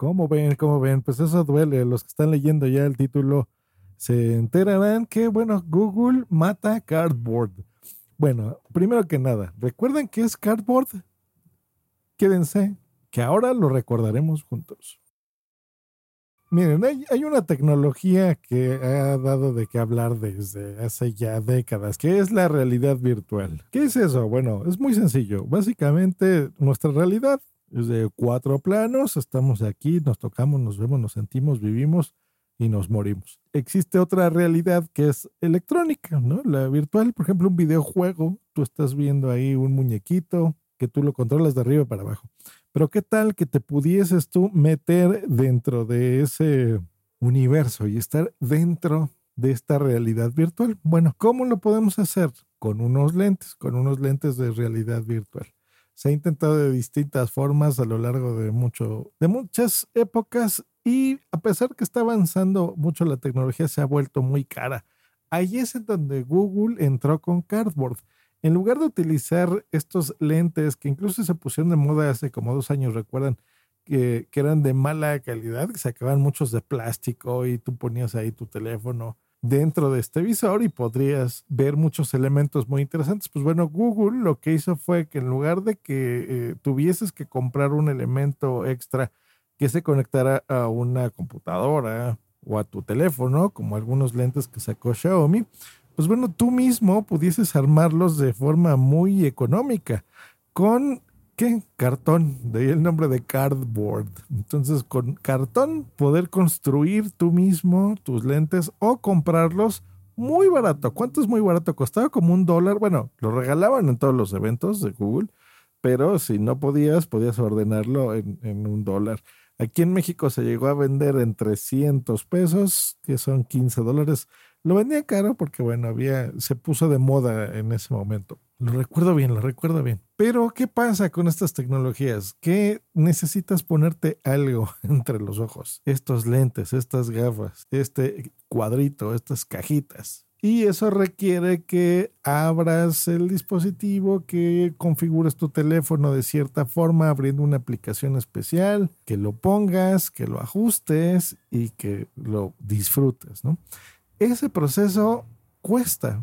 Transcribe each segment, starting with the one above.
¿Cómo ven? ¿Cómo ven? Pues eso duele. Los que están leyendo ya el título se enterarán que, bueno, Google mata Cardboard. Bueno, primero que nada, ¿recuerdan qué es Cardboard? Quédense, que ahora lo recordaremos juntos. Miren, hay, una tecnología que ha dado de qué hablar desde hace ya décadas, que es la realidad virtual. ¿Qué es eso? Bueno, es muy sencillo. Básicamente, nuestra realidad es de cuatro planos. Estamos aquí, nos tocamos, nos vemos, nos sentimos, vivimos y nos morimos. Existe otra realidad que es electrónica, ¿no? La virtual, por ejemplo, un videojuego. Tú estás viendo ahí un muñequito que tú lo controlas de arriba para abajo. Pero qué tal que te pudieses tú meter dentro de ese universo y estar dentro de esta realidad virtual. Bueno, ¿cómo lo podemos hacer? Con unos lentes, con unos lentes de realidad virtual. Se ha intentado de distintas formas a lo largo de, mucho, de muchas épocas y a pesar que está avanzando mucho la tecnología, se ha vuelto muy cara. Ahí es en donde Google entró con Cardboard en lugar de utilizar estos lentes que incluso se pusieron de moda hace como dos años, recuerdan, que, eran de mala calidad, que sacaban muchos de plástico y tú ponías ahí tu teléfono dentro de este visor y podrías ver muchos elementos muy interesantes. Pues bueno, Google lo que hizo fue que en lugar de que eh, tuvieses que comprar un elemento extra que se conectara a una computadora o a tu teléfono, como algunos lentes que sacó Xiaomi, pues bueno, tú mismo pudieses armarlos de forma muy económica con ¿qué? Cartón, de ahí el nombre de cardboard. Entonces, con cartón poder construir tú mismo tus lentes o comprarlos muy barato. ¿Cuánto es muy barato? Costaba como un dólar. Bueno, lo regalaban en todos los eventos de Google, pero si no podías, podías ordenarlo en, en un dólar. Aquí en México se llegó a vender en 300 pesos, que son 15 dólares. Lo vendía caro porque, bueno, había, se puso de moda en ese momento. Lo recuerdo bien, lo recuerdo bien. Pero, ¿qué pasa con estas tecnologías? Que necesitas ponerte algo entre los ojos. Estos lentes, estas gafas, este cuadrito, estas cajitas. Y eso requiere que abras el dispositivo, que configures tu teléfono de cierta forma abriendo una aplicación especial, que lo pongas, que lo ajustes y que lo disfrutes, ¿no? ese proceso cuesta.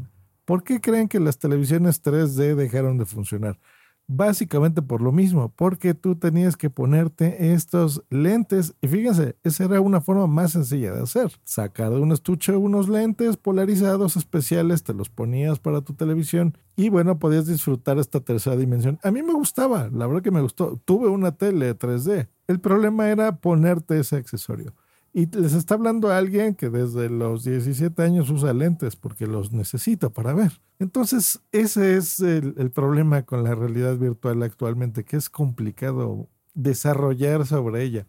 ¿Por qué creen que las televisiones 3D dejaron de funcionar? Básicamente por lo mismo, porque tú tenías que ponerte estos lentes y fíjense, esa era una forma más sencilla de hacer. Sacar de un estuche unos lentes polarizados especiales, te los ponías para tu televisión y bueno, podías disfrutar esta tercera dimensión. A mí me gustaba, la verdad que me gustó. Tuve una tele 3D. El problema era ponerte ese accesorio. Y les está hablando a alguien que desde los 17 años usa lentes porque los necesita para ver. Entonces, ese es el, problema con la realidad virtual actualmente, que es complicado desarrollar sobre ella.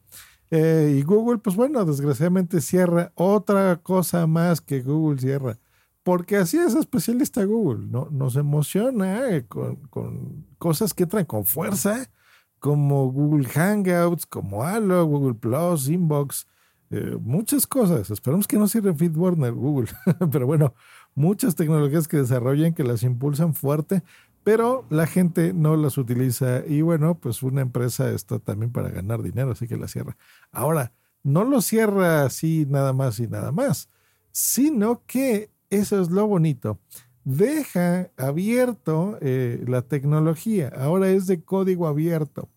Eh, y Google, pues bueno, desgraciadamente cierra otra cosa más que Google cierra. Porque así es especialista Google, ¿no? Nos emociona eh, con, con, cosas que entran con fuerza, como Google Hangouts, como Halo, Google Plus, Inbox, eh, muchas cosas. Esperamos que no sirva FeedBurner Google, pero bueno, muchas tecnologías que desarrollen, que las impulsan fuerte, pero la gente no las utiliza y bueno, pues una empresa está también para ganar dinero, así que la cierra. Ahora, no lo cierra así nada más y nada más, sino que eso es lo bonito. Deja abierto eh, la tecnología, ahora es de código abierto.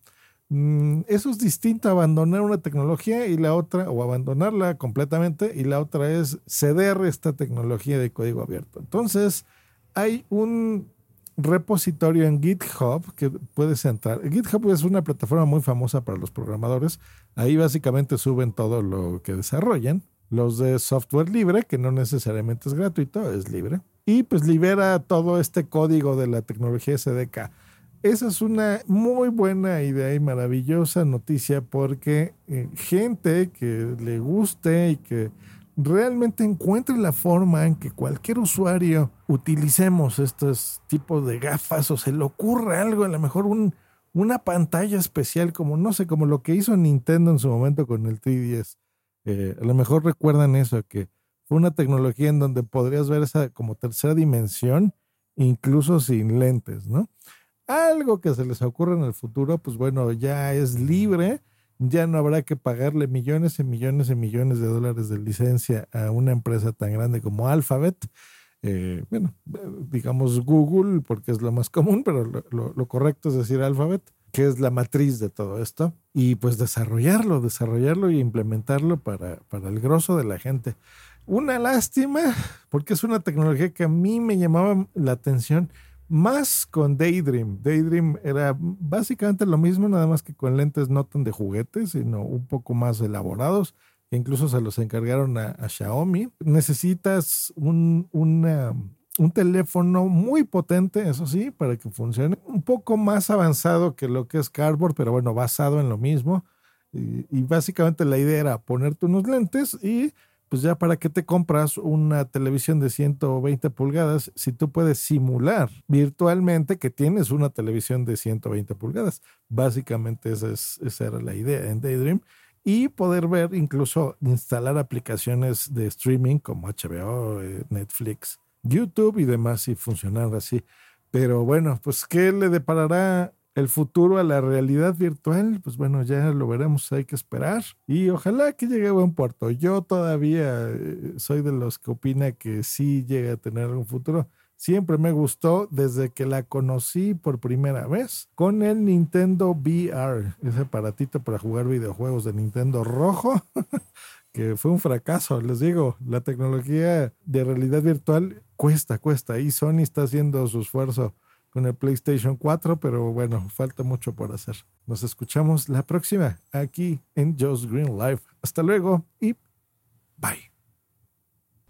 Mm, eso es distinto a abandonar una tecnología y la otra, o abandonarla completamente, y la otra es ceder esta tecnología de código abierto. Entonces, hay un repositorio en GitHub que puedes entrar. GitHub es una plataforma muy famosa para los programadores. Ahí básicamente suben todo lo que desarrollan. Los de software libre, que no necesariamente es gratuito, es libre. Y pues libera todo este código de la tecnología SDK. Esa es una muy buena idea y maravillosa noticia porque eh, gente que le guste y que realmente encuentre la forma en que cualquier usuario utilicemos estos tipos de gafas o se le ocurre algo, a lo mejor un, una pantalla especial como, no sé, como lo que hizo Nintendo en su momento con el 3DS. Eh, a lo mejor recuerdan eso, que fue una tecnología en donde podrías ver esa como tercera dimensión, incluso sin lentes, ¿no? Algo que se les ocurra en el futuro, pues bueno, ya es libre ya no habrá que pagarle millones y millones y millones de dólares de licencia a una empresa tan grande como Alphabet. Eh, bueno, digamos Google, porque es lo más común, pero lo, correcto es decir Alphabet, que es la matriz de todo esto, y pues desarrollarlo, desarrollarlo y implementarlo para, para el grosso de la gente. Una lástima, porque es una tecnología que a mí me llamaba la atención más con Daydream. Daydream era básicamente lo mismo, nada más que con lentes no tan de juguetes, sino un poco más elaborados. Incluso se los encargaron a, Xiaomi. Necesitas un, un teléfono muy potente, eso sí, para que funcione. Un poco más avanzado que lo que es Cardboard, pero bueno, basado en lo mismo. y básicamente la idea era ponerte unos lentes y pues ya para qué te compras una televisión de 120 pulgadas si tú puedes simular virtualmente que tienes una televisión de 120 pulgadas. Básicamente esa, es, esa era la idea en Daydream. Y poder ver, incluso instalar aplicaciones de streaming como HBO, eh, Netflix, YouTube y demás y funcionar así. Pero bueno, pues ¿qué le deparará el futuro a la realidad virtual, pues bueno, ya lo veremos, hay que esperar y ojalá que llegue a buen puerto. Yo todavía eh, soy de los que opina que sí llega a tener un futuro. Siempre me gustó desde que la conocí por primera vez con el Nintendo VR, ese aparatito para jugar videojuegos de Nintendo rojo, que fue un fracaso. Les digo, la tecnología de realidad virtual cuesta, cuesta y Sony está haciendo su esfuerzo con el PlayStation 4, pero bueno, falta mucho por hacer. Nos escuchamos la próxima aquí en Joe's Green Life. Hasta luego y bye.